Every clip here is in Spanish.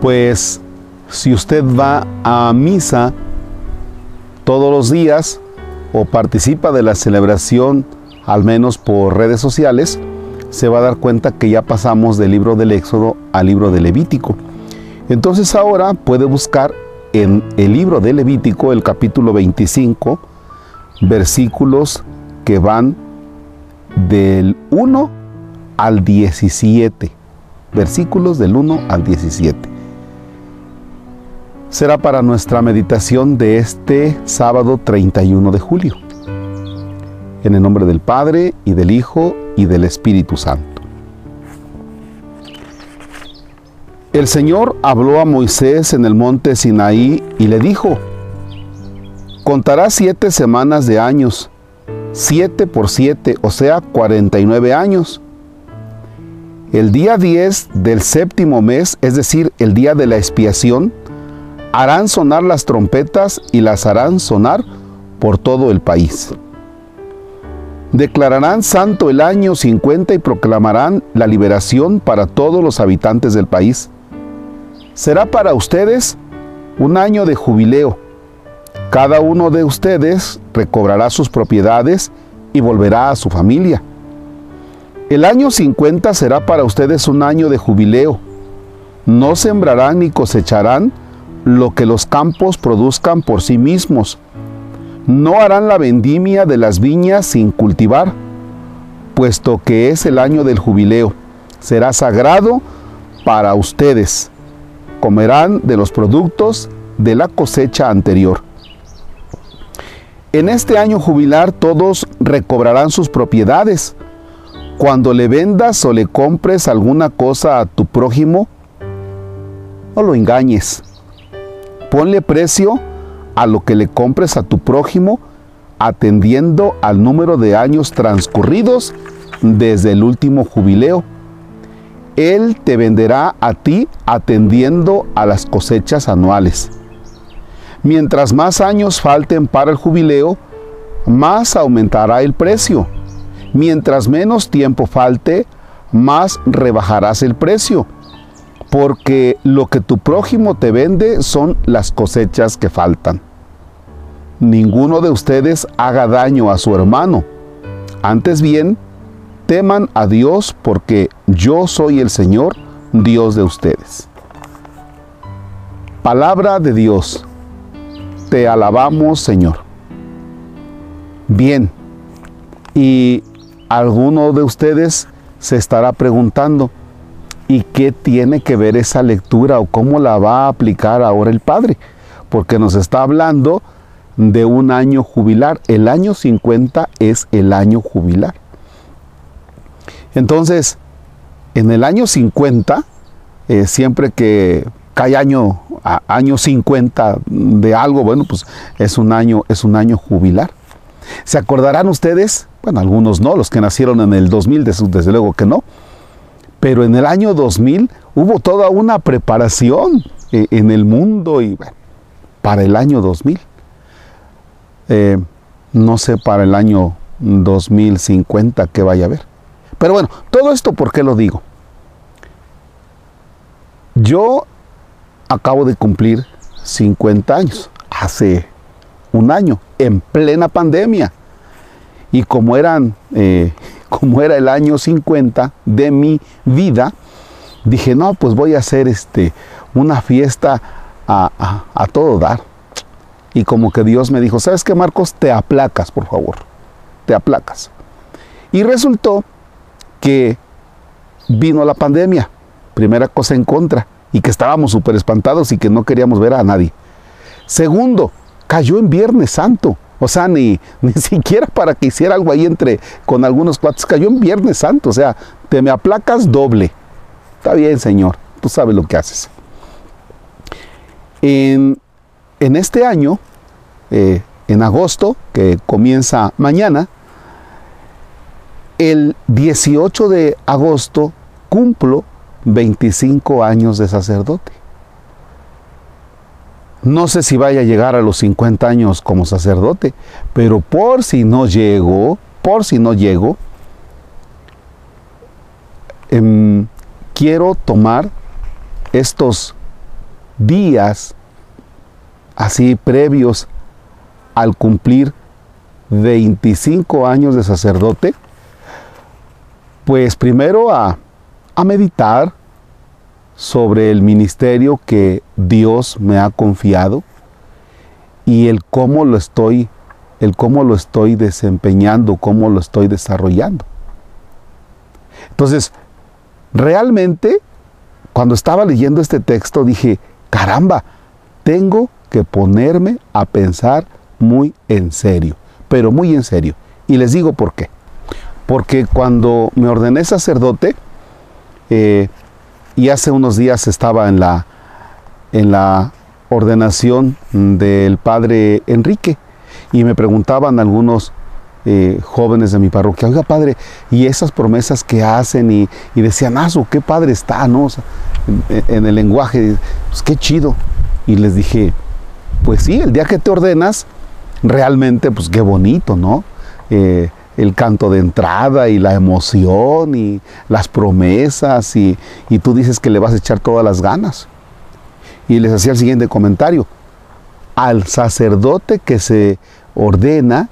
Pues si usted va a misa todos los días o participa de la celebración, al menos por redes sociales, se va a dar cuenta que ya pasamos del libro del Éxodo al libro de Levítico. Entonces ahora puede buscar en el libro de Levítico, el capítulo 25, versículos que van del 1 al 17. Versículos del 1 al 17. Será para nuestra meditación de este sábado 31 de julio. En el nombre del Padre y del Hijo y del Espíritu Santo. El Señor habló a Moisés en el monte Sinaí y le dijo, contará siete semanas de años, siete por siete, o sea, cuarenta y nueve años. El día 10 del séptimo mes, es decir, el día de la expiación, harán sonar las trompetas y las harán sonar por todo el país. Declararán santo el año 50 y proclamarán la liberación para todos los habitantes del país será para ustedes un año de jubileo. Cada uno de ustedes recobrará sus propiedades y volverá a su familia. El año 50 será para ustedes un año de jubileo. No sembrarán ni cosecharán lo que los campos produzcan por sí mismos. No harán la vendimia de las viñas sin cultivar, puesto que es el año del jubileo. Será sagrado para ustedes comerán de los productos de la cosecha anterior. En este año jubilar todos recobrarán sus propiedades. Cuando le vendas o le compres alguna cosa a tu prójimo, no lo engañes. Ponle precio a lo que le compres a tu prójimo, atendiendo al número de años transcurridos desde el último jubileo él te venderá a ti atendiendo a las cosechas anuales. Mientras más años falten para el jubileo, más aumentará el precio. Mientras menos tiempo falte, más rebajarás el precio. Porque lo que tu prójimo te vende son las cosechas que faltan. Ninguno de ustedes haga daño a su hermano. Antes bien, teman a Dios porque yo soy el Señor, Dios de ustedes. Palabra de Dios, te alabamos Señor. Bien, y alguno de ustedes se estará preguntando, ¿y qué tiene que ver esa lectura o cómo la va a aplicar ahora el Padre? Porque nos está hablando de un año jubilar. El año 50 es el año jubilar. Entonces, en el año 50, eh, siempre que cae año, año 50 de algo, bueno, pues es un año, es un año jubilar. ¿Se acordarán ustedes? Bueno, algunos no, los que nacieron en el 2000, desde luego que no. Pero en el año 2000 hubo toda una preparación eh, en el mundo y para el año 2000. Eh, no sé para el año 2050 qué vaya a haber. Pero bueno, todo esto, ¿por qué lo digo? Yo acabo de cumplir 50 años, hace un año, en plena pandemia. Y como, eran, eh, como era el año 50 de mi vida, dije, no, pues voy a hacer este, una fiesta a, a todo dar. Y como que Dios me dijo, ¿sabes qué, Marcos? Te aplacas, por favor. Te aplacas. Y resultó que vino la pandemia, primera cosa en contra, y que estábamos súper espantados y que no queríamos ver a nadie. Segundo, cayó en Viernes Santo. O sea, ni, ni siquiera para que hiciera algo ahí entre con algunos cuates, cayó en Viernes Santo. O sea, te me aplacas doble. Está bien, Señor, tú sabes lo que haces. En, este año, eh, en agosto, que comienza mañana, el 18 de agosto cumplo 25 años de sacerdote. No sé si vaya a llegar a los 50 años como sacerdote, pero por si no llego, por si no llego, em, quiero tomar estos días así previos al cumplir 25 años de sacerdote, pues primero a, a meditar sobre el ministerio que Dios me ha confiado y el cómo lo estoy el cómo lo estoy desempeñando, cómo lo estoy desarrollando. Entonces, realmente cuando estaba leyendo este texto dije, caramba, tengo que ponerme a pensar muy en serio, pero muy en serio. Y les digo por qué. Porque cuando me ordené sacerdote, eh, y hace unos días estaba en la, en la ordenación del padre Enrique, y me preguntaban algunos eh, jóvenes de mi parroquia, oiga padre, y esas promesas que hacen y, decían, ah, qué padre está, ¿no? en, el lenguaje, pues qué chido. Y les dije, pues sí, el día que te ordenas, realmente, pues qué bonito, ¿no? Eh, el canto de entrada y la emoción y las promesas y, y tú dices que le vas a echar todas las ganas. Y les hacía el siguiente comentario, al sacerdote que se ordena,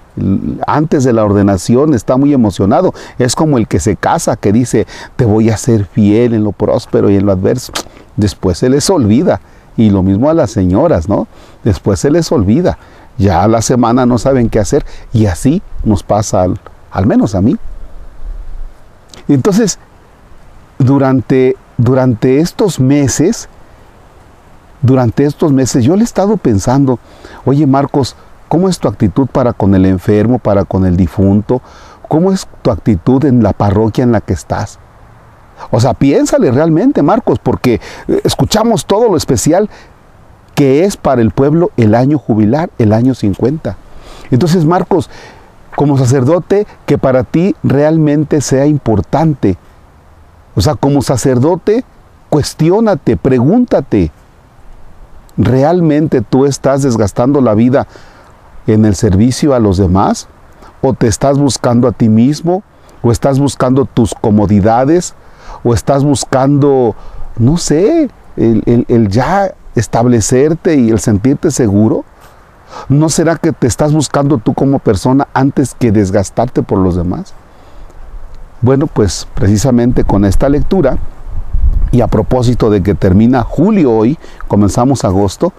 antes de la ordenación está muy emocionado. Es como el que se casa, que dice, te voy a ser fiel en lo próspero y en lo adverso. Después se les olvida. Y lo mismo a las señoras, ¿no? Después se les olvida. Ya a la semana no saben qué hacer. Y así nos pasa, al, al menos a mí. Entonces, durante, durante estos meses, durante estos meses yo le he estado pensando, oye Marcos, ¿Cómo es tu actitud para con el enfermo, para con el difunto? ¿Cómo es tu actitud en la parroquia en la que estás? O sea, piénsale realmente, Marcos, porque eh, escuchamos todo lo especial que es para el pueblo el año jubilar, el año 50. Entonces, Marcos, como sacerdote, que para ti realmente sea importante. O sea, como sacerdote, cuestiónate, pregúntate, ¿realmente tú estás desgastando la vida en el servicio a los demás? ¿O te estás buscando a ti mismo? ¿O estás buscando tus comodidades? ¿O estás buscando, no sé, el, ya establecerte y el sentirte seguro? ¿No será que te estás buscando tú como persona antes que desgastarte por los demás? Bueno, pues precisamente con esta lectura, y a propósito de que termina julio hoy, comenzamos agosto,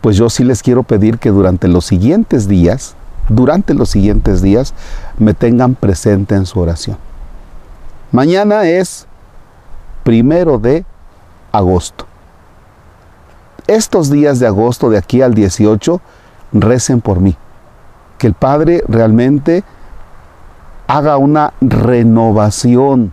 pues yo sí les quiero pedir que durante los siguientes días, durante los siguientes días, me tengan presente en su oración. Mañana es primero de agosto. Estos días de agosto, de aquí al 18, recen por mí. Que el Padre realmente haga una renovación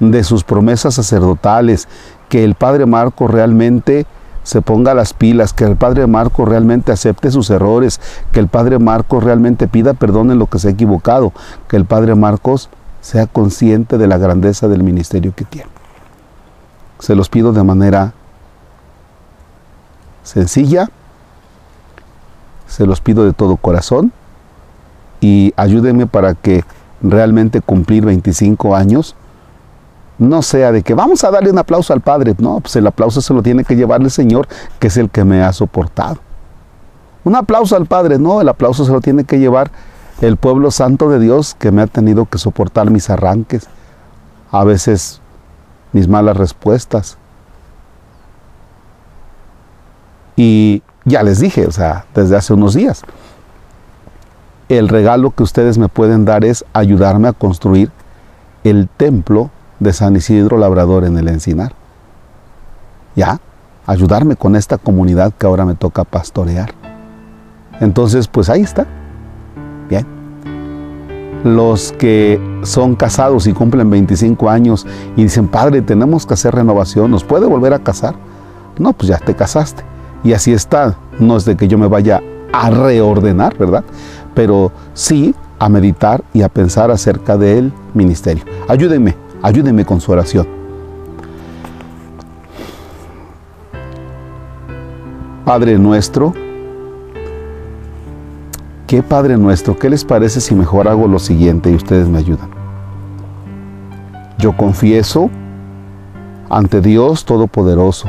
de sus promesas sacerdotales, que el Padre Marco realmente se ponga las pilas, que el Padre Marco realmente acepte sus errores, que el Padre Marcos realmente pida perdón en lo que se ha equivocado, que el Padre Marcos sea consciente de la grandeza del ministerio que tiene. Se los pido de manera sencilla, se los pido de todo corazón y ayúdenme para que realmente cumplir 25 años no sea de que vamos a darle un aplauso al Padre. No, pues el aplauso se lo tiene que llevar el Señor, que es el que me ha soportado. Un aplauso al Padre, no, el aplauso se lo tiene que llevar el pueblo santo de Dios que me ha tenido que soportar mis arranques, a veces mis malas respuestas. Y ya les dije, o sea, desde hace unos días, el regalo que ustedes me pueden dar es ayudarme a construir el templo de San Isidro Labrador en el Encinar. Ya, ayudarme con esta comunidad que ahora me toca pastorear. Entonces, pues ahí está. Bien. Los que son casados y cumplen 25 años y dicen, Padre, tenemos que hacer renovación, ¿nos puede volver a casar? No, pues ya te casaste. Y así está. No es de que yo me vaya a reordenar, ¿verdad? Pero sí a meditar y a pensar acerca del ministerio. Ayúdenme, Ayúdeme con su oración. Padre nuestro, ¿qué Padre nuestro? ¿Qué les parece si mejor hago lo siguiente y ustedes me ayudan? Yo confieso ante Dios Todopoderoso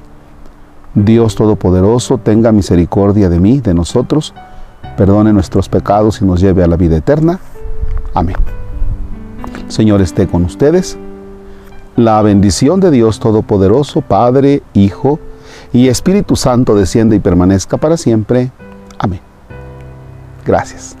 Dios Todopoderoso, tenga misericordia de mí, de nosotros, perdone nuestros pecados y nos lleve a la vida eterna. Amén. Señor esté con ustedes. La bendición de Dios Todopoderoso, Padre, Hijo y Espíritu Santo desciende y permanezca para siempre. Amén. Gracias.